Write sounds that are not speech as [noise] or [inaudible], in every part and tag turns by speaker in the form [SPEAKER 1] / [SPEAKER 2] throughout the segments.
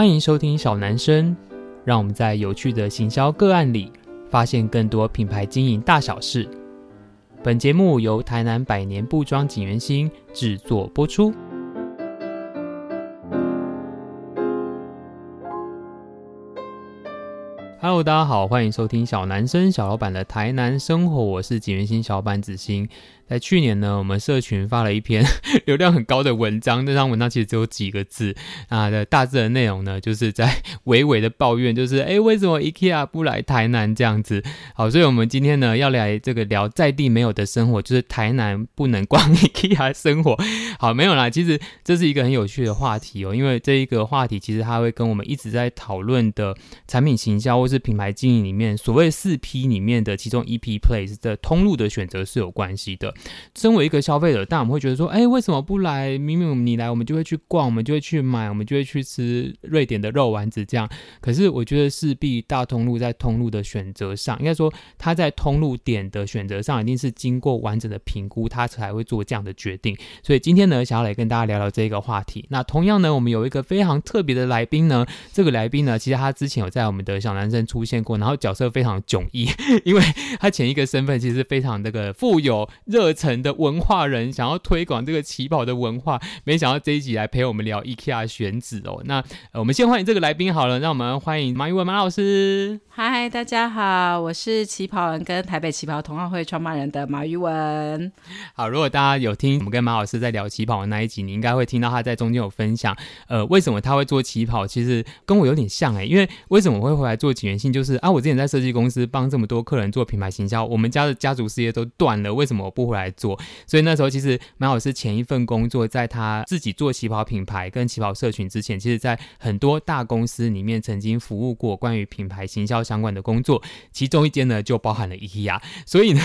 [SPEAKER 1] 欢迎收听小男生，让我们在有趣的行销个案里，发现更多品牌经营大小事。本节目由台南百年布庄锦源兴制作播出。Hello，大家好，欢迎收听小男生小老板的台南生活，我是景源兴小老板子欣。在去年呢，我们社群发了一篇 [laughs] 流量很高的文章，那张文章其实只有几个字啊的大致的内容呢，就是在娓娓的抱怨，就是哎，为什么 IKEA 不来台南这样子？好，所以我们今天呢要来这个聊在地没有的生活，就是台南不能逛 [laughs] IKEA 生活。好，没有啦，其实这是一个很有趣的话题哦，因为这一个话题其实它会跟我们一直在讨论的产品行销或是品牌经营里面所谓四 P 里面的其中一 P Place 的通路的选择是有关系的。身为一个消费者，但我们会觉得说，哎，为什么不来？明明你来，我们就会去逛，我们就会去买，我们就会去吃瑞典的肉丸子这样。可是我觉得势必大通路在通路的选择上，应该说他在通路点的选择上，一定是经过完整的评估，他才会做这样的决定。所以今天呢，想要来跟大家聊聊这个话题。那同样呢，我们有一个非常特别的来宾呢，这个来宾呢，其实他之前有在我们的小男生出现过，然后角色非常迥异，因为他前一个身份其实非常那个富有热忱的。文化人想要推广这个旗袍的文化，没想到这一集来陪我们聊 IKEA 选址哦。那、呃、我们先欢迎这个来宾好了，让我们欢迎马玉文马老师。
[SPEAKER 2] 嗨，大家好，我是旗袍人跟台北旗袍同好会创办人的马玉文。
[SPEAKER 1] 好，如果大家有听我们跟马老师在聊旗袍的那一集，你应该会听到他在中间有分享，呃，为什么他会做旗袍，其实跟我有点像哎，因为为什么我会回来做起源性，就是啊，我之前在设计公司帮这么多客人做品牌行销，我们家的家族事业都断了，为什么我不回来来做？所以那时候其实马老师前一份工作，在他自己做旗袍品牌跟旗袍社群之前，其实在很多大公司里面曾经服务过关于品牌行销相关的工作，其中一间呢就包含了 IKEA。[laughs] 所以呢，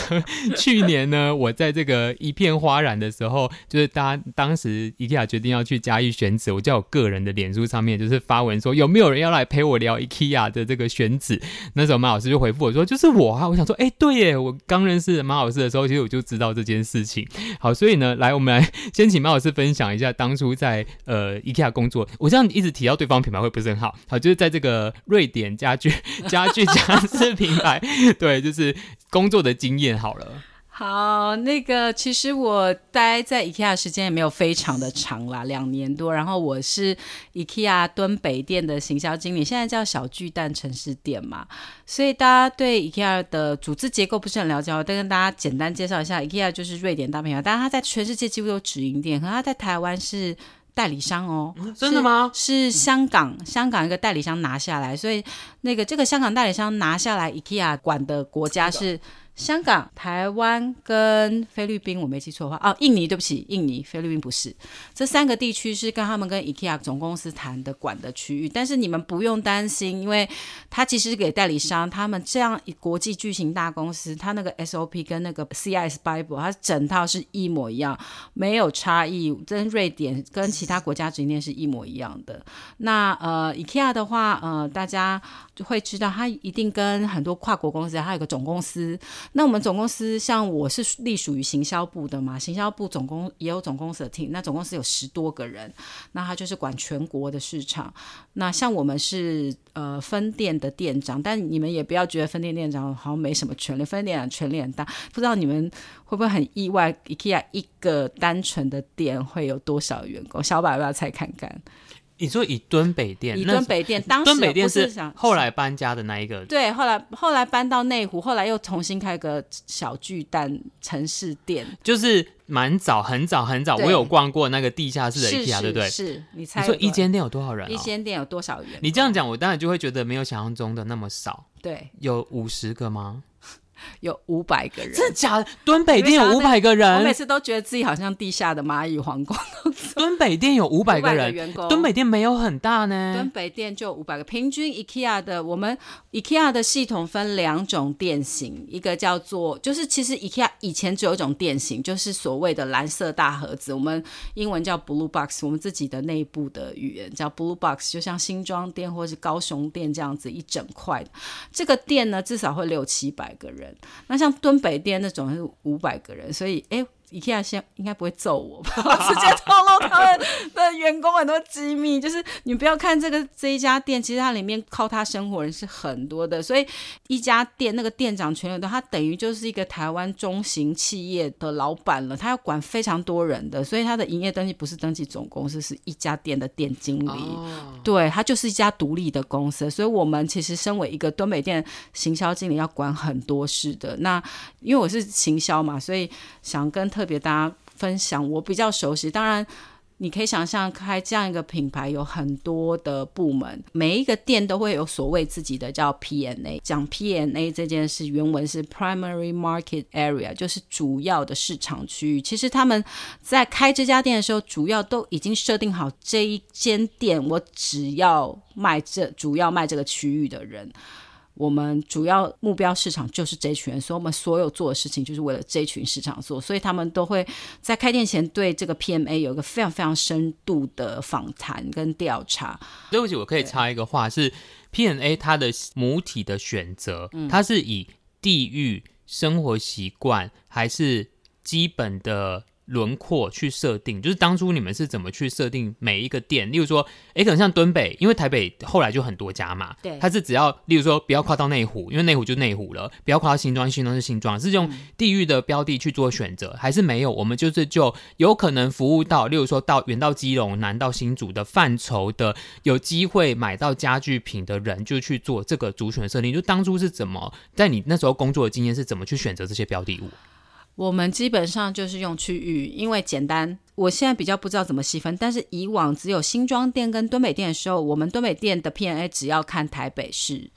[SPEAKER 1] 去年呢，我在这个一片哗然的时候，就是当当时 IKEA 决定要去嘉义选址，我在我个人的脸书上面就是发文说，有没有人要来陪我聊 IKEA 的这个选址？那时候马老师就回复我说，就是我啊。我想说，哎，对耶，我刚认识马老师的时候，其实我就知道这件事情。好，所以呢，来，我们来 [laughs] 先请马老师分享一下当初在呃 IKEA 工作。我这样一直提到对方品牌会不是很好，好，就是在这个瑞典家具 [laughs] 家具家饰品牌，对，就是工作的经验好了。
[SPEAKER 2] 好，那个其实我待在 IKEA 的时间也没有非常的长啦，两年多。然后我是 IKEA 敦北店的行销经理，现在叫小巨蛋城市店嘛。所以大家对 IKEA 的组织结构不是很了解，我再跟大家简单介绍一下，IKEA 就是瑞典大品牌，但是它在全世界几乎有直营店，可它在台湾是代理商哦。
[SPEAKER 1] 真的吗？
[SPEAKER 2] 是，是香港香港一个代理商拿下来，所以那个这个香港代理商拿下来 IKEA 管的国家是。香港、台湾跟菲律宾，我没记错的话，哦，印尼，对不起，印尼、菲律宾不是，这三个地区是跟他们跟 IKEA 总公司谈的管的区域，但是你们不用担心，因为他其实是给代理商，他们这样国际巨型大公司，他那个 SOP 跟那个 CIS Bible，它整套是一模一样，没有差异，跟瑞典跟其他国家直营店是一模一样的。那呃，IKEA 的话，呃，大家会知道，他一定跟很多跨国公司，它有个总公司。那我们总公司像我是隶属于行销部的嘛，行销部总公也有总公司的 team，那总公司有十多个人，那他就是管全国的市场。那像我们是呃分店的店长，但你们也不要觉得分店店长好像没什么权利，分店长权力很大。不知道你们会不会很意外，IKEA 一个单纯的店会有多少员工？小宝要不要猜看看？
[SPEAKER 1] 你说以敦北店，
[SPEAKER 2] 以敦北店，当时
[SPEAKER 1] 敦北店是后来搬家的那一个，
[SPEAKER 2] 对，后来后来搬到内湖，后来又重新开个小巨蛋城市店，
[SPEAKER 1] 就是蛮早，很早很早，我有逛过那个地下室的 IKEA，对不对？
[SPEAKER 2] 是，你猜，
[SPEAKER 1] 你说一间店有多少人？
[SPEAKER 2] 一间店有多少人？
[SPEAKER 1] 你这样讲，我当然就会觉得没有想象中的那么少。
[SPEAKER 2] 对，
[SPEAKER 1] 有五十个吗？[laughs]
[SPEAKER 2] 有五百个人，
[SPEAKER 1] 真的假的？敦北店有五百个人，
[SPEAKER 2] 我每次都觉得自己好像地下的蚂蚁皇宫。
[SPEAKER 1] 敦北店有五百个人，员工。敦北店没有很大呢。
[SPEAKER 2] 敦北店就五百个，平均 IKEA 的我们 IKEA 的系统分两种店型，一个叫做就是其实 IKEA 以前只有一种店型，就是所谓的蓝色大盒子，我们英文叫 Blue Box，我们自己的内部的语言叫 Blue Box，就像新庄店或是高雄店这样子一整块的。这个店呢，至少会六七百个人。那像敦北店那种是五百个人，所以哎，IKEA 先应该不会揍我吧？[laughs] 直接透露他们的员工很多机密，就是你不要看这个这一家店，其实它里面靠他生活人是很多的，所以一家店那个店长全流动，他等于就是一个台湾中型企业的老板了，他要管非常多人的，所以他的营业登记不是登记总公司，是一家店的店经理，哦、对，他就是一家独立的公司，所以我们其实身为一个东北店行销经理，要管很多事的。那因为我是行销嘛，所以想跟特别大家分享，我比较熟悉。当然，你可以想象开这样一个品牌有很多的部门，每一个店都会有所谓自己的叫 PNA。讲 PNA 这件事，原文是 Primary Market Area，就是主要的市场区域。其实他们在开这家店的时候，主要都已经设定好这一间店，我只要卖这，主要卖这个区域的人。我们主要目标市场就是这群人，所以我们所有做的事情就是为了这群市场做，所以他们都会在开店前对这个 PMA 有一个非常非常深度的访谈跟调查。
[SPEAKER 1] 对不起，我可以插一个话，是 PMA 它的母体的选择，嗯、它是以地域、生活习惯还是基本的。轮廓去设定，就是当初你们是怎么去设定每一个店？例如说，诶，可能像敦北，因为台北后来就很多家嘛，
[SPEAKER 2] 对，
[SPEAKER 1] 它是只要，例如说，不要跨到内湖，因为内湖就内湖了；不要跨到新庄，新庄是新庄，是用地域的标的去做选择，嗯、还是没有？我们就是就有可能服务到，例如说到远到基隆、南到新竹的范畴的，有机会买到家具品的人，就去做这个族群的设定。就当初是怎么，在你那时候工作的经验是怎么去选择这些标的物？
[SPEAKER 2] 我们基本上就是用区域，因为简单。我现在比较不知道怎么细分，但是以往只有新庄店跟敦北店的时候，我们敦北店的 P&A 只要看台北市。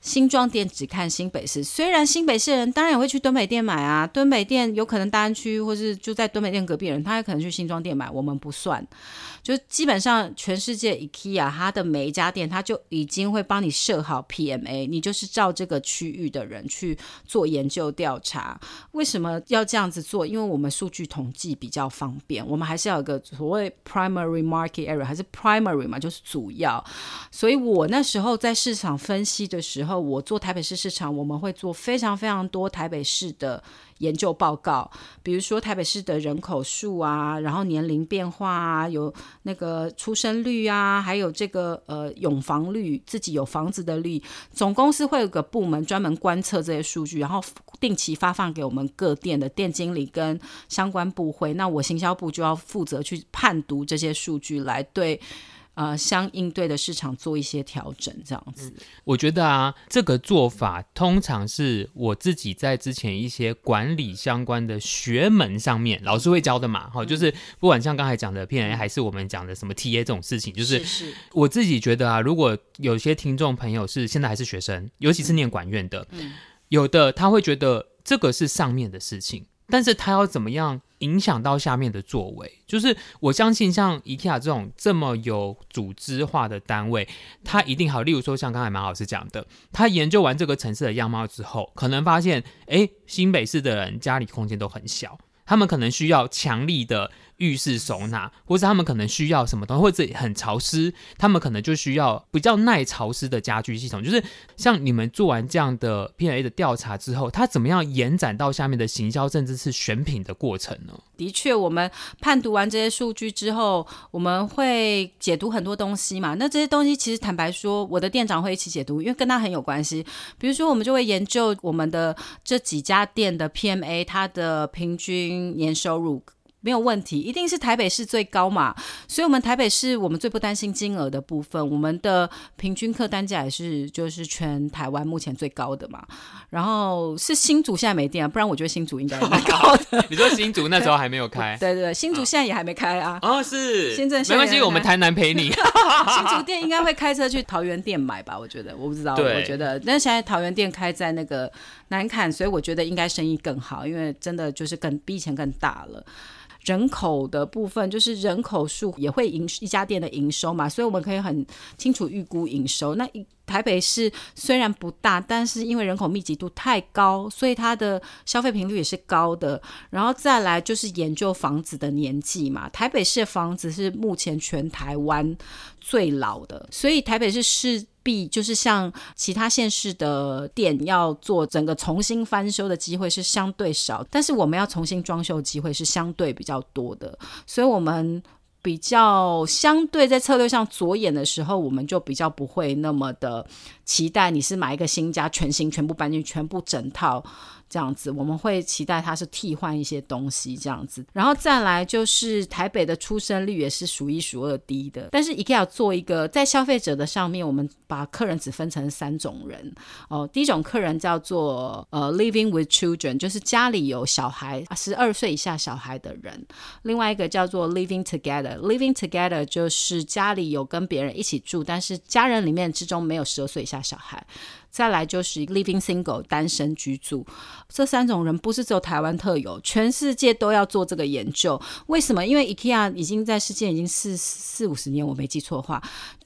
[SPEAKER 2] 新庄店只看新北市，虽然新北市人当然也会去敦北店买啊，敦北店有可能大安区或是就在敦北店隔壁人，他也可能去新庄店买，我们不算。就基本上全世界 IKEA 它的每一家店，它就已经会帮你设好 PMA，你就是照这个区域的人去做研究调查。为什么要这样子做？因为我们数据统计比较方便，我们还是要有个所谓 primary market area，还是 primary 嘛，就是主要。所以我那时候在市场分析的时候。我做台北市市场，我们会做非常非常多台北市的研究报告，比如说台北市的人口数啊，然后年龄变化啊，有那个出生率啊，还有这个呃拥房率，自己有房子的率，总公司会有个部门专门观测这些数据，然后定期发放给我们各店的店经理跟相关部会，那我行销部就要负责去判读这些数据来对。呃，相应对的市场做一些调整，这样子。
[SPEAKER 1] 我觉得啊，这个做法通常是我自己在之前一些管理相关的学门上面，老师会教的嘛。哈、嗯，就是不管像刚才讲的 P&A，还是我们讲的什么 TA 这种事情，就是我自己觉得啊，如果有些听众朋友是现在还是学生，尤其是念管院的，嗯、有的他会觉得这个是上面的事情。但是他要怎么样影响到下面的作为？就是我相信像 IKEA 这种这么有组织化的单位，他一定好。例如说像刚才马老师讲的，他研究完这个城市的样貌之后，可能发现，诶，新北市的人家里空间都很小，他们可能需要强力的。浴室收纳，或者他们可能需要什么东西，或者很潮湿，他们可能就需要比较耐潮湿的家居系统。就是像你们做完这样的 P&A 的调查之后，它怎么样延展到下面的行销，甚至是选品的过程呢？
[SPEAKER 2] 的确，我们判读完这些数据之后，我们会解读很多东西嘛。那这些东西其实坦白说，我的店长会一起解读，因为跟他很有关系。比如说，我们就会研究我们的这几家店的 PMA，它的平均年收入。没有问题，一定是台北市最高嘛，所以我们台北市我们最不担心金额的部分，我们的平均客单价也是就是全台湾目前最高的嘛。然后是新竹现在没店啊，不然我觉得新竹应该蛮高的。
[SPEAKER 1] 你说新竹那时候还没有开？[laughs]
[SPEAKER 2] 对对对，新竹现在也还没开啊。
[SPEAKER 1] 哦，是，
[SPEAKER 2] 新竹
[SPEAKER 1] 没关系，我们台南陪你。[laughs] [laughs]
[SPEAKER 2] 新竹店应该会开车去桃园店买吧？我觉得，我不知道，
[SPEAKER 1] 对
[SPEAKER 2] 我觉得，但是现在桃园店开在那个南崁，所以我觉得应该生意更好，因为真的就是更比以前更大了。人口的部分就是人口数也会营一家店的营收嘛，所以我们可以很清楚预估营收。那台北市虽然不大，但是因为人口密集度太高，所以它的消费频率也是高的。然后再来就是研究房子的年纪嘛，台北市的房子是目前全台湾最老的，所以台北市市必就是像其他县市的店要做整个重新翻修的机会是相对少，但是我们要重新装修机会是相对比较多的，所以我们比较相对在策略上着眼的时候，我们就比较不会那么的期待你是买一个新家全新全部搬进全部整套。这样子，我们会期待它是替换一些东西这样子，然后再来就是台北的出生率也是数一数二低的。但是 IKEA 做一个在消费者的上面，我们把客人只分成三种人哦。第一种客人叫做呃 living with children，就是家里有小孩十二岁以下小孩的人。另外一个叫做 living together，living together 就是家里有跟别人一起住，但是家人里面之中没有十二岁以下小孩。再来就是 living single 单身居住，这三种人不是只有台湾特有，全世界都要做这个研究。为什么？因为 IKEA 已经在世界已经四四五十年，我没记错的话。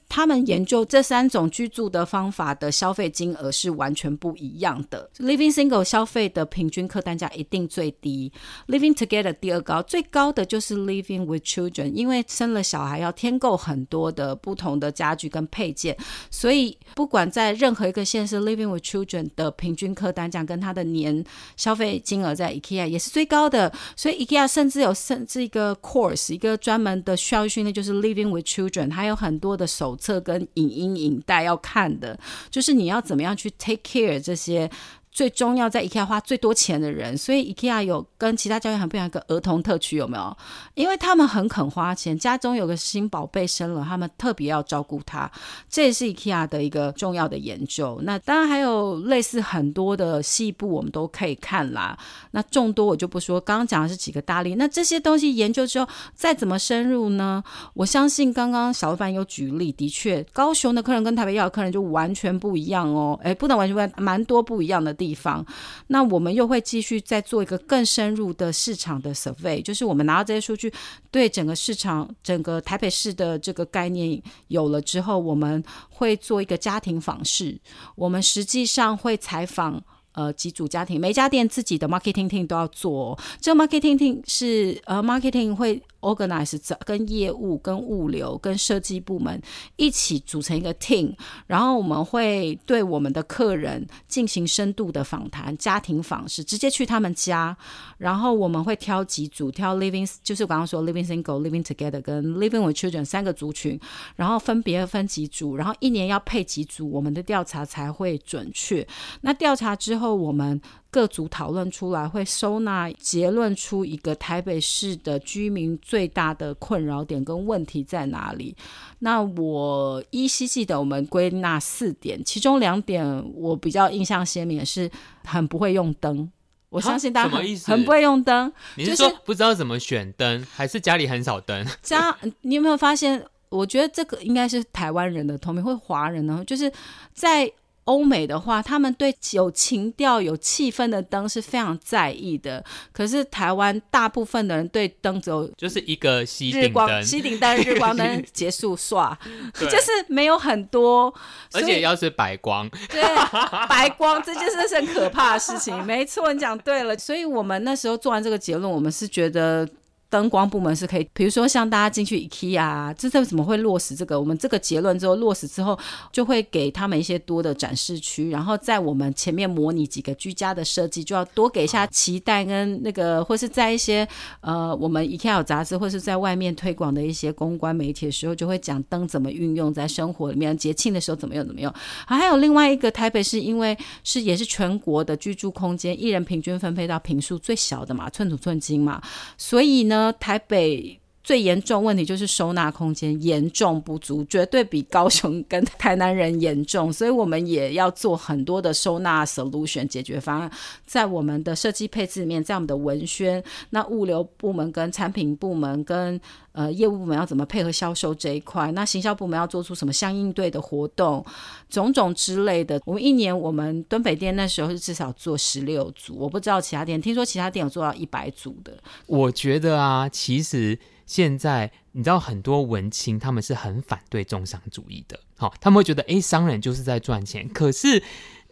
[SPEAKER 2] 他们研究这三种居住的方法的消费金额是完全不一样的。Living single 消费的平均客单价一定最低，Living together 第二高，最高的就是 Living with children，因为生了小孩要添购很多的不同的家具跟配件，所以不管在任何一个县市，Living with children 的平均客单价跟它的年消费金额在 IKEA 也是最高的。所以 IKEA 甚至有甚至一个 course，一个专门的教育训练，就是 Living with children，还有很多的手。册跟影音影带要看的，就是你要怎么样去 take care 这些。最终要在 IKEA 花最多钱的人，所以 IKEA 有跟其他教育很不一样一个儿童特区，有没有？因为他们很肯花钱，家中有个新宝贝生了，他们特别要照顾他，这也是 IKEA 的一个重要的研究。那当然还有类似很多的细部，我们都可以看啦。那众多我就不说，刚刚讲的是几个大例。那这些东西研究之后，再怎么深入呢？我相信刚刚小老板有举例，的确，高雄的客人跟台北要的客人就完全不一样哦。诶，不能完全不一样，蛮多不一样的地。地方，那我们又会继续再做一个更深入的市场的 survey，就是我们拿到这些数据，对整个市场、整个台北市的这个概念有了之后，我们会做一个家庭访视，我们实际上会采访。呃，几组家庭，每家店自己的 marketing team 都要做。这个 marketing team 是呃，marketing 会 organize 跟业务、跟物流、跟设计部门一起组成一个 team，然后我们会对我们的客人进行深度的访谈，家庭访视，直接去他们家，然后我们会挑几组，挑 living 就是我刚刚说 living single、living together 跟 living with children 三个族群，然后分别分几组，然后一年要配几组，我们的调查才会准确。那调查之后。我们各组讨论出来，会收纳结论出一个台北市的居民最大的困扰点跟问题在哪里。那我依稀记得我们归纳四点，其中两点我比较印象鲜明的是很不会用灯。我相信大家很，很不会用灯。
[SPEAKER 1] 你是说不知道怎么选灯，还是家里很少灯？
[SPEAKER 2] 家，你有没有发现？我觉得这个应该是台湾人的通病，或华人呢，就是在。欧美的话，他们对有情调、有气氛的灯是非常在意的。可是台湾大部分的人对灯只有
[SPEAKER 1] 就是一个吸
[SPEAKER 2] 日光、吸顶灯、[laughs] 日光灯结束刷，就是没有很多。
[SPEAKER 1] 而且要是白光，
[SPEAKER 2] 对，[laughs] 白光这件事是很可怕的事情。没错，你讲对了。所以我们那时候做完这个结论，我们是觉得。灯光部门是可以，比如说像大家进去 IKEA，这这怎么会落实这个？我们这个结论之后落实之后，就会给他们一些多的展示区，然后在我们前面模拟几个居家的设计，就要多给一下期待跟那个，或是在一些呃我们 IKEA 杂志或是在外面推广的一些公关媒体的时候，就会讲灯怎么运用在生活里面，节庆的时候怎么用怎么用。还有另外一个台北是因为是也是全国的居住空间，一人平均分配到坪数最小的嘛，寸土寸金嘛，所以呢。台北最严重问题就是收纳空间严重不足，绝对比高雄跟台南人严重，所以我们也要做很多的收纳 solution 解决方案，在我们的设计配置里面，在我们的文宣，那物流部门跟产品部门跟呃业务部门要怎么配合销售这一块，那行销部门要做出什么相应对的活动，种种之类的。我们一年我们敦北店那时候是至少做十六组，我不知道其他店，听说其他店有做到一百组的。
[SPEAKER 1] 我觉得啊，其实。现在你知道很多文青他们是很反对重商主义的，好，他们会觉得诶，商人就是在赚钱。可是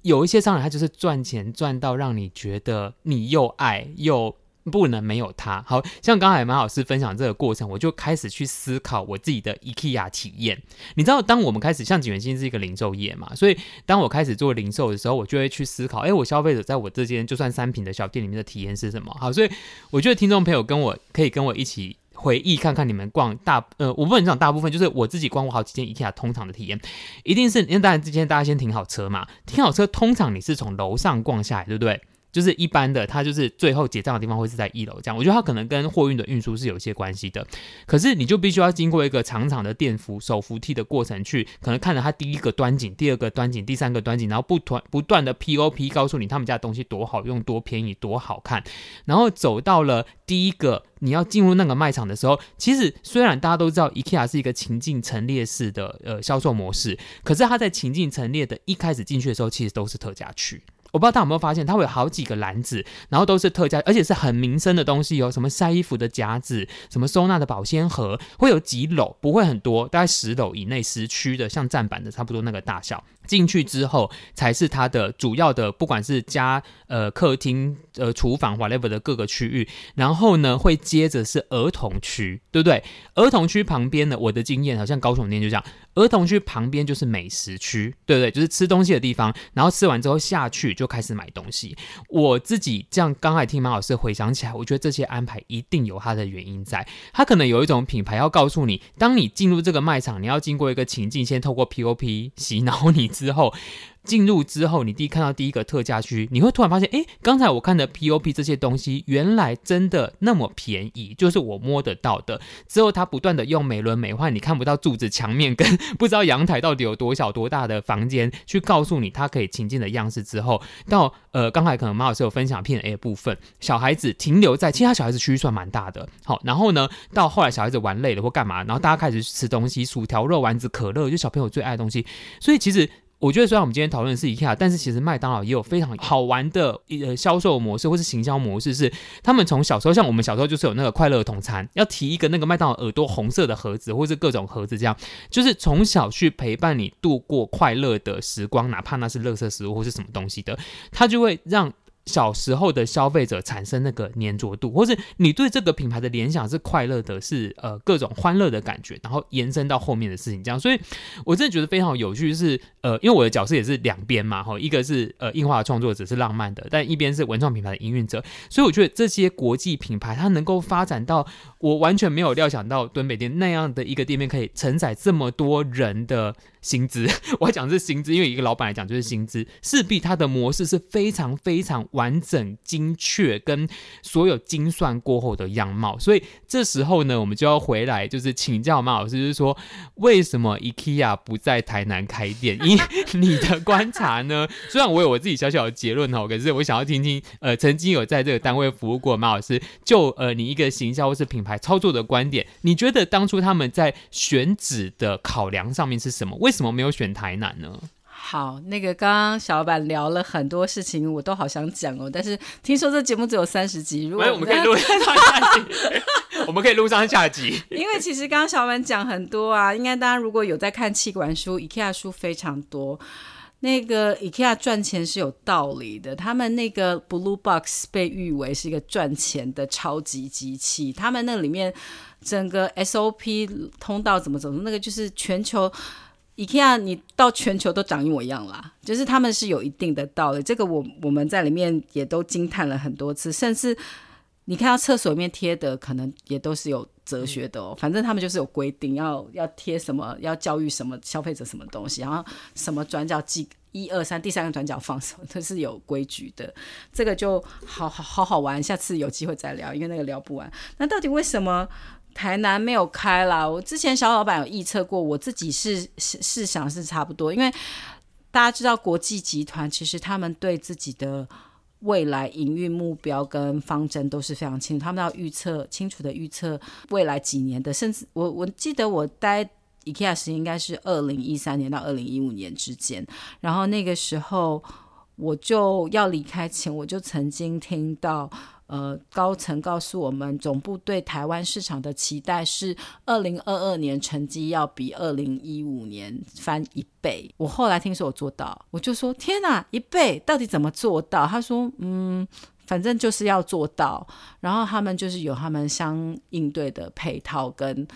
[SPEAKER 1] 有一些商人他就是赚钱赚到让你觉得你又爱又不能没有他。好像刚才马老师分享这个过程，我就开始去思考我自己的 IKEA 体验。你知道，当我们开始像景元星是一个零售业嘛，所以当我开始做零售的时候，我就会去思考，哎，我消费者在我这间就算三品的小店里面的体验是什么？好，所以我觉得听众朋友跟我可以跟我一起回忆看看，你们逛大呃，我不能讲大部分，就是我自己逛过好几间 IKEA 通常的体验，一定是因为当然之前大家先停好车嘛，停好车，通常你是从楼上逛下来，对不对？就是一般的，它就是最后结账的地方会是在一楼这样。我觉得它可能跟货运的运输是有一些关系的。可是你就必须要经过一个长长的电扶手扶梯的过程去，可能看着它第一个端景、第二个端景、第三个端景，然后不断不断的 POP 告诉你他们家的东西多好用、多便宜、多好看。然后走到了第一个你要进入那个卖场的时候，其实虽然大家都知道 IKEA 是一个情境陈列式的呃销售模式，可是它在情境陈列的一开始进去的时候，其实都是特价区。我不知道大家有没有发现，它会有好几个篮子，然后都是特价，而且是很民生的东西哦，什么晒衣服的夹子，什么收纳的保鲜盒，会有几篓，不会很多，大概十篓以内，十区的，像站板的差不多那个大小。进去之后才是它的主要的，不管是家呃客厅呃厨房 whatever 的各个区域，然后呢会接着是儿童区，对不对？儿童区旁边呢，我的经验好像高雄店就这样，儿童区旁边就是美食区，对不对？就是吃东西的地方，然后吃完之后下去就开始买东西。我自己这样刚才听马老师回想起来，我觉得这些安排一定有它的原因在，它可能有一种品牌要告诉你，当你进入这个卖场，你要经过一个情境，先透过 POP 洗脑你。之后进入之后，你第一看到第一个特价区，你会突然发现，哎，刚才我看的 POP 这些东西，原来真的那么便宜，就是我摸得到的。之后他不断的用美轮美奂，你看不到柱子、墙面跟不知道阳台到底有多小多大的房间，去告诉你它可以情境的样式。之后到呃，刚才可能马老师有分享片 A 部分，小孩子停留在其他小孩子区域算蛮大的。好，然后呢，到后来小孩子玩累了或干嘛，然后大家开始吃东西，薯条、肉丸子、可乐，就小朋友最爱的东西。所以其实。我觉得虽然我们今天讨论的是 IKEA，但是其实麦当劳也有非常好玩的呃销售模式或是行销模式，是他们从小时候，像我们小时候就是有那个快乐童餐，要提一个那个麦当劳耳朵红色的盒子，或是各种盒子，这样就是从小去陪伴你度过快乐的时光，哪怕那是垃圾食物或是什么东西的，它就会让。小时候的消费者产生那个黏着度，或是你对这个品牌的联想是快乐的，是呃各种欢乐的感觉，然后延伸到后面的事情，这样，所以我真的觉得非常有趣，是呃，因为我的角色也是两边嘛，哈，一个是呃硬化的创作者是浪漫的，但一边是文创品牌的营运者，所以我觉得这些国际品牌它能够发展到我完全没有料想到敦北店那样的一个店面可以承载这么多人的。薪资，[laughs] 我讲是薪资，因为一个老板来讲就是薪资，势必它的模式是非常非常完整、精确，跟所有精算过后的样貌。所以这时候呢，我们就要回来，就是请教马老师，就是说为什么 IKEA 不在台南开店？[laughs] 因你的观察呢？虽然我有我自己小小的结论哦，可是我想要听听，呃，曾经有在这个单位服务过马老师，就呃你一个行销或是品牌操作的观点，你觉得当初他们在选址的考量上面是什么？为为什么没有选台南呢？
[SPEAKER 2] 好，那个刚刚小老板聊了很多事情，我都好想讲哦。但是听说这节目只有三十集，如果我们可以录 [laughs] 上下集，
[SPEAKER 1] 我们可以录上下集。
[SPEAKER 2] 因为其实刚刚小老板讲很多啊，应该大家如果有在看气管书，IKEA 书非常多。那个 IKEA 赚钱是有道理的，他们那个 Blue Box 被誉为是一个赚钱的超级机器，他们那里面整个 SOP 通道怎么走，那个就是全球。IKEA，你到全球都长一模一样啦，就是他们是有一定的道理。这个我我们在里面也都惊叹了很多次，甚至你看到厕所里面贴的，可能也都是有哲学的哦。反正他们就是有规定要要贴什么，要教育什么消费者什么东西，然后什么转角记一二三，第三个转角放什么，[laughs] 都是有规矩的。这个就好好好好玩，下次有机会再聊，因为那个聊不完。那到底为什么？台南没有开啦，我之前小老板有预测过，我自己是是是想是差不多，因为大家知道国际集团其实他们对自己的未来营运目标跟方针都是非常清楚，他们要预测清楚的预测未来几年的，甚至我我记得我待 IKEA 时应该是二零一三年到二零一五年之间，然后那个时候我就要离开前，我就曾经听到。呃，高层告诉我们，总部对台湾市场的期待是，二零二二年成绩要比二零一五年翻一倍。我后来听说我做到，我就说天哪，一倍到底怎么做到？他说，嗯，反正就是要做到，然后他们就是有他们相应对的配套跟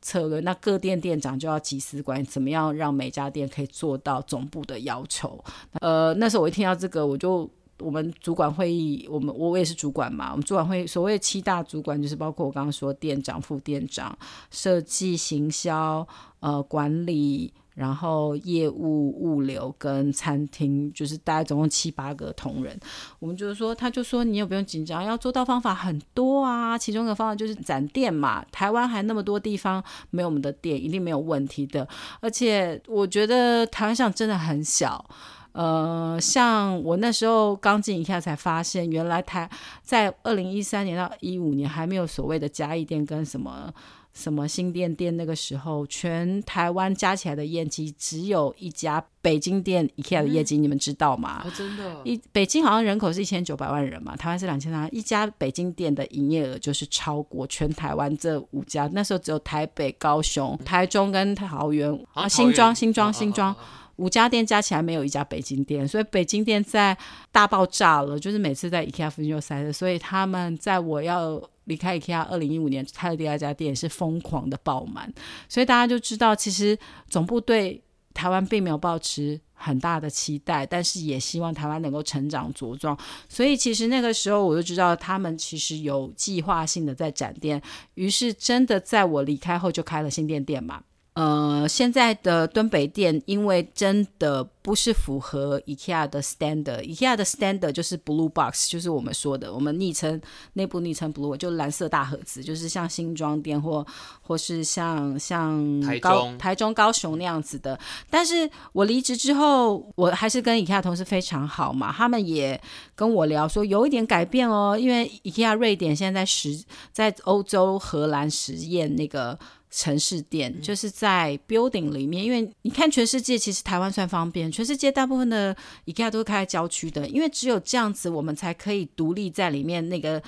[SPEAKER 2] 策略。那各店店长就要及时管，怎么样让每家店可以做到总部的要求？呃，那时候我一听到这个，我就我们主管会议，我们我也是主管嘛，我们主管会所谓七大主管就是包括我刚刚说店长、副店长、设计、行销、呃管理。然后业务、物流跟餐厅，就是大概总共七八个同仁。我们就是说，他就说你也不用紧张，要做到方法很多啊。其中一个方法就是展店嘛。台湾还那么多地方没有我们的店，一定没有问题的。而且我觉得台湾上真的很小。呃，像我那时候刚进一下才发现，原来台在二零一三年到一五年还没有所谓的嘉义店跟什么。什么新店店？那个时候，全台湾加起来的业绩只有一家北京店 IKEA 的业绩，嗯、你们知道吗？
[SPEAKER 1] 哦、真的，
[SPEAKER 2] 一北京好像人口是一千九百万人嘛，台湾是两千万，一家北京店的营业额就是超过全台湾这五家。那时候只有台北、高雄、台中跟桃园啊，新庄、新庄、新庄五家店加起来没有一家北京店，所以北京店在大爆炸了，就是每次在 IKEA 附近就塞的，所以他们在我要。离开 IKEA，二零一五年开了第二家店，是疯狂的爆满，所以大家就知道，其实总部对台湾并没有抱持很大的期待，但是也希望台湾能够成长茁壮。所以其实那个时候我就知道，他们其实有计划性的在展店，于是真的在我离开后就开了新店店嘛。呃，现在的敦北店，因为真的不是符合 IKEA 的 standard，IKEA 的 standard 就是 blue box，就是我们说的，我们昵称内部昵称 blue，就蓝色大盒子，就是像新庄店或或是像像高台中、台中、高雄那样子的。但是我离职之后，我还是跟 IKEA 同事非常好嘛，他们也跟我聊说有一点改变哦，因为 IKEA 瑞典现在在实在欧洲荷兰实验那个。城市店就是在 building 里面，因为你看全世界，其实台湾算方便，全世界大部分的 IKEA 都是开在郊区的，因为只有这样子，我们才可以独立在里面那个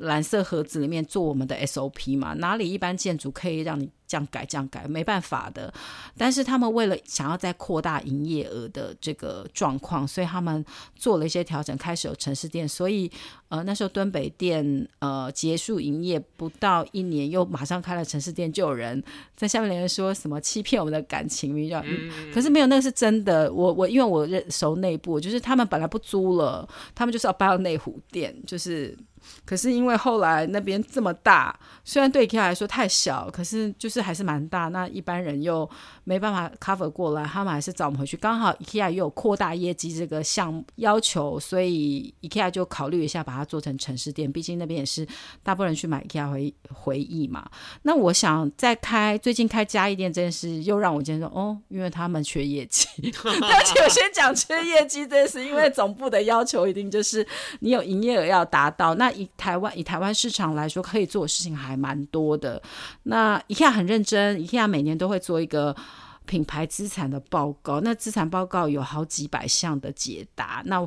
[SPEAKER 2] 蓝色盒子里面做我们的 SOP 嘛，哪里一般建筑可以让你？这样改，这样改，没办法的。但是他们为了想要再扩大营业额的这个状况，所以他们做了一些调整，开始有城市店。所以，呃，那时候敦北店呃结束营业不到一年，又马上开了城市店，就有人在下面留言说什么欺骗我们的感情，比较嗯，可是没有，那个是真的。我我因为我认熟内部，就是他们本来不租了，他们就是要搬到内湖店，就是。可是因为后来那边这么大，虽然对 IKEA 来说太小，可是就是还是蛮大。那一般人又没办法 cover 过来，他们还是找我们回去。刚好 IKEA 又有扩大业绩这个项目要求，所以 IKEA 就考虑一下把它做成城市店。毕竟那边也是大部分人去买 IKEA 回回忆嘛。那我想再开最近开嘉义店这件事，又让我今天说哦，因为他们缺业绩。[laughs] 而且我先讲缺业绩这件事，因为总部的要求一定就是你有营业额要达到那。以台湾以台湾市场来说，可以做的事情还蛮多的。那 IKEA 很认真一下每年都会做一个品牌资产的报告。那资产报告有好几百项的解答。那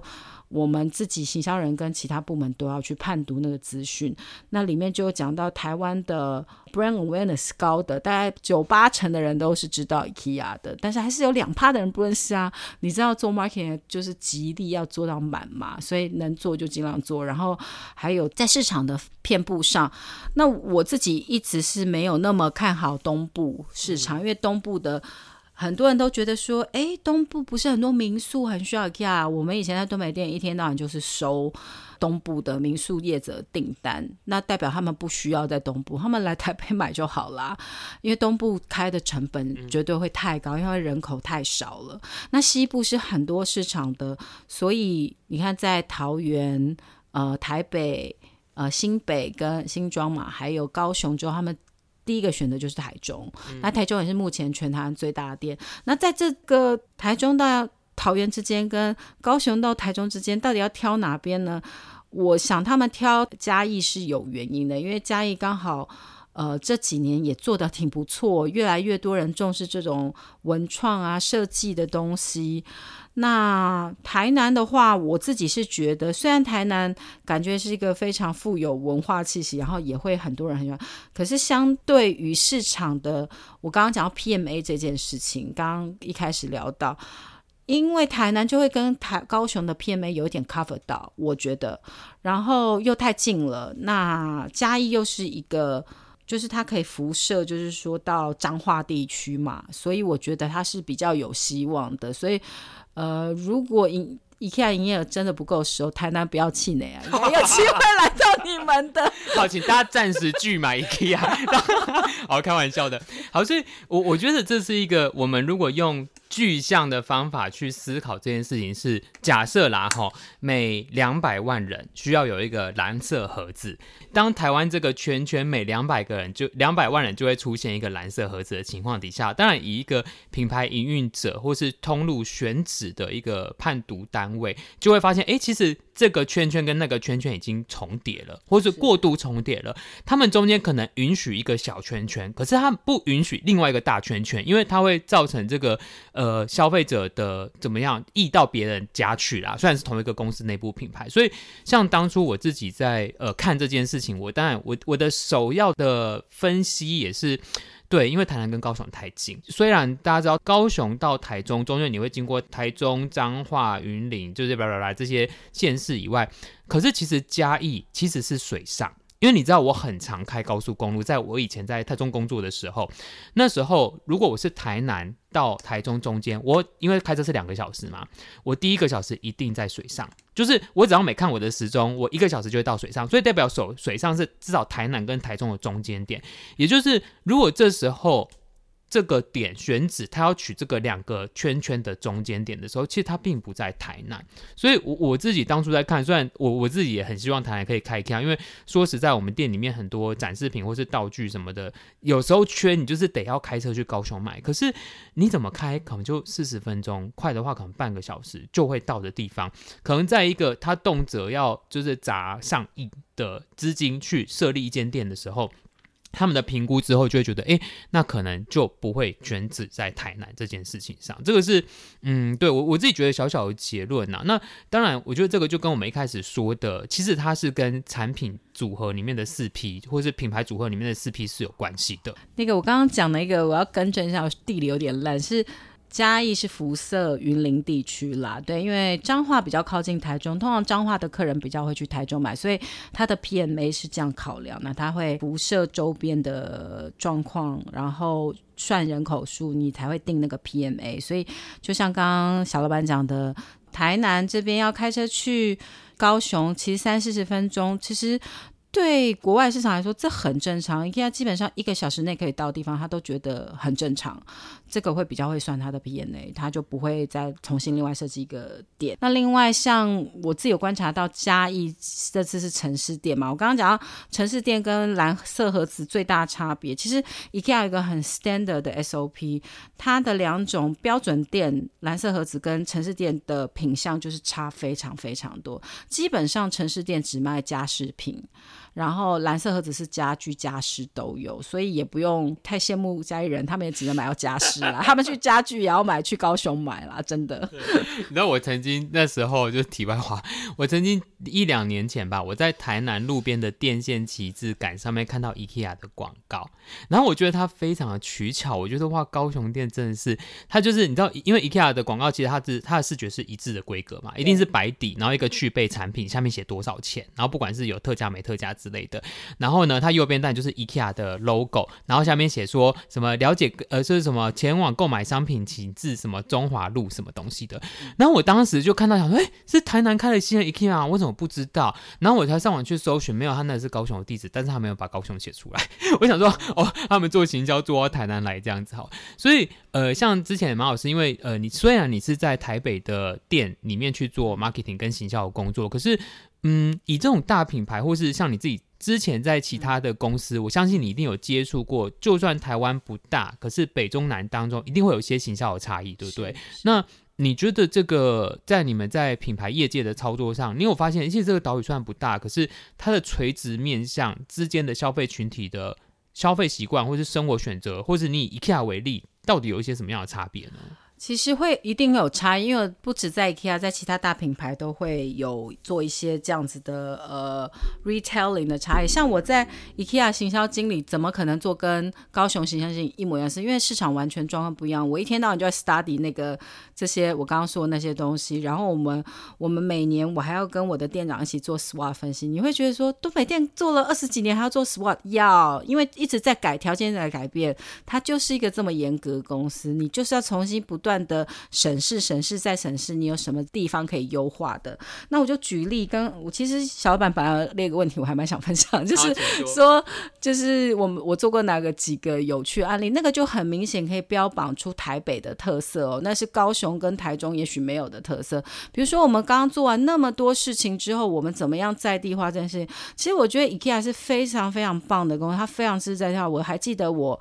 [SPEAKER 2] 我们自己行销人跟其他部门都要去判读那个资讯，那里面就讲到台湾的 brand awareness 高的，大概九八成的人都是知道 IKEA 的，但是还是有两趴的人不认识啊。你知道做 marketing 就是极力要做到满嘛，所以能做就尽量做。然后还有在市场的遍布上，那我自己一直是没有那么看好东部市场，嗯、因为东部的。很多人都觉得说，哎，东部不是很多民宿很需要 IKEA？我们以前在东北店一天到晚就是收东部的民宿业者订单，那代表他们不需要在东部，他们来台北买就好啦。因为东部开的成本绝对会太高，因为人口太少了。那西部是很多市场的，所以你看在桃园、呃台北、呃新北跟新庄嘛，还有高雄之后，他们。第一个选择就是台中，那台中也是目前全台湾最大的店。那在这个台中到桃园之间，跟高雄到台中之间，到底要挑哪边呢？我想他们挑嘉义是有原因的，因为嘉义刚好呃这几年也做得挺不错，越来越多人重视这种文创啊设计的东西。那台南的话，我自己是觉得，虽然台南感觉是一个非常富有文化气息，然后也会很多人很喜欢，可是相对于市场的，我刚刚讲到 PMA 这件事情，刚刚一开始聊到，因为台南就会跟台高雄的 PMA 有一点 cover 到，我觉得，然后又太近了。那嘉义又是一个，就是它可以辐射，就是说到彰化地区嘛，所以我觉得它是比较有希望的。所以，呃，如果营 [laughs] IKEA 营业额真的不够的时候，台南不要气馁啊，[laughs] 有机会来到你们的。
[SPEAKER 1] 好，请大家暂时拒买 IKEA。[laughs] 好，开玩笑的。好，所以我我觉得这是一个我们如果用。具象的方法去思考这件事情是假设啦哈，每两百万人需要有一个蓝色盒子。当台湾这个圈圈每两百个人就两百万人就会出现一个蓝色盒子的情况底下，当然以一个品牌营运者或是通路选址的一个判读单位，就会发现，哎，其实这个圈圈跟那个圈圈已经重叠了，或是过度重叠了。他们中间可能允许一个小圈圈，可是他不允许另外一个大圈圈，因为它会造成这个。呃，消费者的怎么样溢到别人家去啦？虽然是同一个公司内部品牌，所以像当初我自己在呃看这件事情，我当然我我的首要的分析也是对，因为台南跟高雄太近，虽然大家知道高雄到台中中间你会经过台中、彰化、云林，就是巴拉巴拉这些县市以外，可是其实嘉义其实是水上。因为你知道我很常开高速公路，在我以前在台中工作的时候，那时候如果我是台南到台中中间，我因为开车是两个小时嘛，我第一个小时一定在水上，就是我只要每看我的时钟，我一个小时就会到水上，所以代表手水上是至少台南跟台中的中间点，也就是如果这时候。这个点选址，他要取这个两个圈圈的中间点的时候，其实它并不在台南，所以我我自己当初在看，虽然我我自己也很希望台南可以开开，因为说实在，我们店里面很多展示品或是道具什么的，有时候缺你就是得要开车去高雄买，可是你怎么开，可能就四十分钟，快的话可能半个小时就会到的地方，可能在一个他动辄要就是砸上亿的资金去设立一间店的时候。他们的评估之后就会觉得，哎，那可能就不会卷止在台南这件事情上。这个是，嗯，对我我自己觉得小小的结论呐。那当然，我觉得这个就跟我们一开始说的，其实它是跟产品组合里面的四 P，或是品牌组合里面的四 P 是有关系的。
[SPEAKER 2] 那个我刚刚讲了一个，我要更正一下，我地理有点烂，是。嘉义是辐射云林地区啦，对，因为彰化比较靠近台中，通常彰化的客人比较会去台中买，所以它的 PMA 是这样考量，那它会辐射周边的状况，然后算人口数，你才会定那个 PMA。所以就像刚刚小老板讲的，台南这边要开车去高雄，其实三四十分钟，其实。对国外市场来说，这很正常。一 k 基本上一个小时内可以到的地方，他都觉得很正常。这个会比较会算他的 PNA，他就不会再重新另外设计一个点。那另外，像我自己有观察到嘉义这次是城市店嘛，我刚刚讲到城市店跟蓝色盒子最大差别，其实 IKEA 有一个很 standard 的 SOP，它的两种标准店蓝色盒子跟城市店的品相就是差非常非常多。基本上城市店只卖家饰品。然后蓝色盒子是家具家饰都有，所以也不用太羡慕家里人，他们也只能买到家饰啦。他们去家具也要买，去高雄买啦，真的。
[SPEAKER 1] 你知道我曾经那时候就题外话，我曾经一两年前吧，我在台南路边的电线旗帜杆上面看到 IKEA 的广告，然后我觉得它非常的取巧，我觉得哇，高雄店真的是，它就是你知道，因为 IKEA 的广告其实它是它的视觉是一致的规格嘛，一定是白底，然后一个去备产品下面写多少钱，然后不管是有特价没特价。之类的，然后呢，它右边当然就是 IKEA 的 logo，然后下面写说什么了解呃，就是什么前往购买商品，请至什么中华路什么东西的。然后我当时就看到想说，哎，是台南开了新的 IKEA，我怎么不知道？然后我才上网去搜寻，没有，他那是高雄的地址，但是他没有把高雄写出来。[laughs] 我想说，哦，他们做行销做到台南来这样子好。所以呃，像之前马老师，因为呃，你虽然你是在台北的店里面去做 marketing 跟行销的工作，可是。嗯，以这种大品牌，或是像你自己之前在其他的公司，我相信你一定有接触过。就算台湾不大，可是北中南当中一定会有一些形象的差异，对不对？那你觉得这个在你们在品牌业界的操作上，你有发现，其实这个岛屿虽然不大，可是它的垂直面向之间的消费群体的消费习惯，或是生活选择，或是你以 IKEA 为例，到底有一些什么样的差别呢？
[SPEAKER 2] 其实会一定会有差异，因为不止在 IKEA，在其他大品牌都会有做一些这样子的呃 retailing 的差异。像我在 IKEA 行销经理，怎么可能做跟高雄行销经理一模一样？是因为市场完全状况不一样。我一天到晚就在 study 那个这些我刚刚说的那些东西，然后我们我们每年我还要跟我的店长一起做 SWOT 分析。你会觉得说，东北店做了二十几年还要做 SWOT？要，因为一直在改，条件在改变，它就是一个这么严格的公司，你就是要重新不断。断的审视、审视再审视，你有什么地方可以优化的？那我就举例，跟我其实小老板本来列个问题，我还蛮想分享，就是说，就是我们我做过哪个几个有趣案例，那个就很明显可以标榜出台北的特色哦，那是高雄跟台中也许没有的特色。比如说，我们刚刚做完那么多事情之后，我们怎么样在地化这件事情？其实我觉得 IKEA 是非常非常棒的公司，它非常是在地化。我还记得我。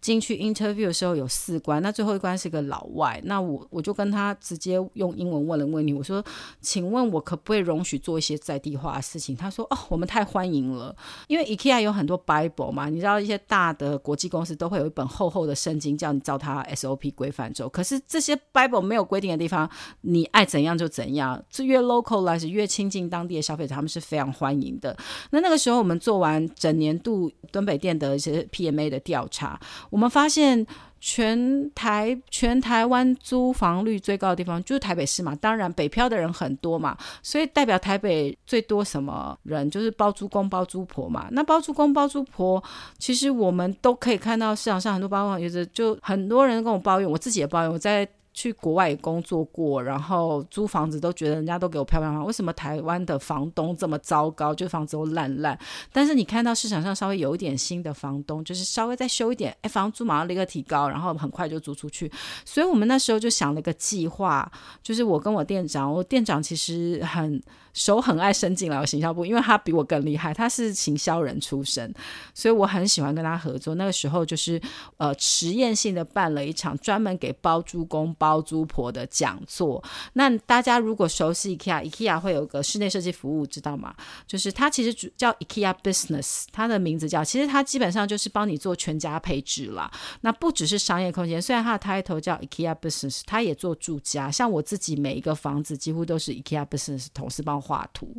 [SPEAKER 2] 进去 interview 的时候有四关，那最后一关是个老外，那我我就跟他直接用英文问了问题，我说，请问我可不可以容许做一些在地化的事情？他说，哦，我们太欢迎了，因为 IKEA 有很多 Bible 嘛，你知道一些大的国际公司都会有一本厚厚的圣经，叫你照它 SOP 规范走。可是这些 Bible 没有规定的地方，你爱怎样就怎样，这越 localize 越亲近当地的消费者，他们是非常欢迎的。那那个时候我们做完整年度敦北店的一些 PMA 的调查。我们发现全台全台湾租房率最高的地方就是台北市嘛，当然北漂的人很多嘛，所以代表台北最多什么人就是包租公包租婆嘛。那包租公包租婆，其实我们都可以看到市场上很多包租公，有的就很多人跟我抱怨，我自己也抱怨，我在。去国外工作过，然后租房子都觉得人家都给我漂漂亮亮。为什么台湾的房东这么糟糕？就房子都烂烂。但是你看到市场上稍微有一点新的房东，就是稍微再修一点，哎，房租马上立刻提高，然后很快就租出去。所以我们那时候就想了个计划，就是我跟我店长，我店长其实很。手很爱伸进来，行销部，因为他比我更厉害，他是行销人出身，所以我很喜欢跟他合作。那个时候就是呃实验性的办了一场专门给包租公包包租婆的讲座。那大家如果熟悉 IKEA，IKEA 会有个室内设计服务，知道吗？就是它其实主叫 IKEA Business，它的名字叫，其实它基本上就是帮你做全家配置啦。那不只是商业空间，虽然它的 title 叫 IKEA Business，它也做住家。像我自己每一个房子几乎都是 IKEA Business 同事帮我画图，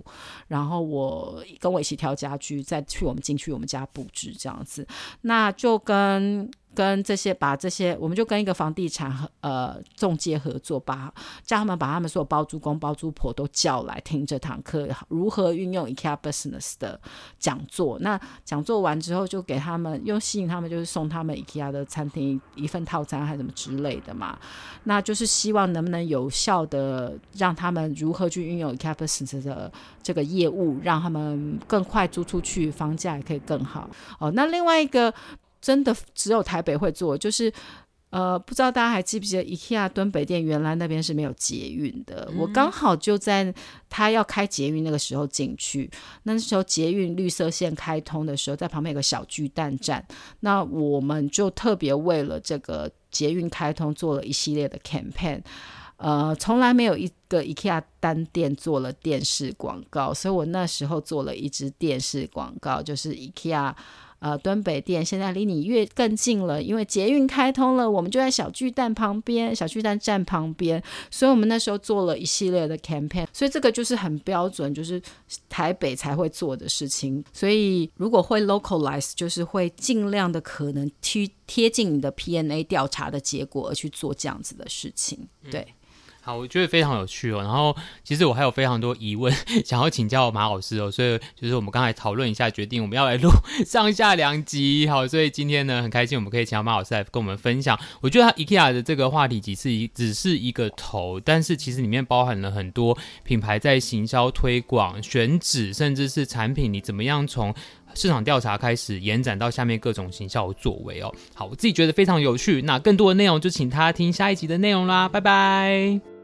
[SPEAKER 2] 然后我跟我一起挑家具，再去我们进去我们家布置这样子，那就跟。跟这些把这些，我们就跟一个房地产呃中介合作，把叫他们把他们所有包租公包租婆都叫来听这堂课，如何运用 IKEA Business 的讲座。那讲座完之后，就给他们又吸引他们，就是送他们 IKEA 的餐厅一份套餐，还什么之类的嘛。那就是希望能不能有效的让他们如何去运用 IKEA Business 的这个业务，让他们更快租出去，房价也可以更好。哦，那另外一个。真的只有台北会做，就是呃，不知道大家还记不记得，IKEA 敦北店原来那边是没有捷运的。嗯、我刚好就在他要开捷运那个时候进去，那时候捷运绿色线开通的时候，在旁边有个小巨蛋站，那我们就特别为了这个捷运开通做了一系列的 campaign。呃，从来没有一个 IKEA 单店做了电视广告，所以我那时候做了一支电视广告，就是 IKEA。呃，敦北店现在离你越更近了，因为捷运开通了，我们就在小巨蛋旁边，小巨蛋站旁边，所以我们那时候做了一系列的 campaign，所以这个就是很标准，就是台北才会做的事情。所以如果会 localize，就是会尽量的可能贴贴近你的 PNA 调查的结果而去做这样子的事情，对。嗯
[SPEAKER 1] 好，我觉得非常有趣哦。然后，其实我还有非常多疑问 [laughs] 想要请教马老师哦。所以，就是我们刚才讨论一下，决定我们要来录上下两集。好，所以今天呢，很开心我们可以请到马老师来跟我们分享。我觉得 IKEA 的这个话题只是一只是一个头，但是其实里面包含了很多品牌在行销推广、选址，甚至是产品，你怎么样从市场调查开始延展到下面各种行销的作为哦。好，我自己觉得非常有趣。那更多的内容就请他听下一集的内容啦。拜拜。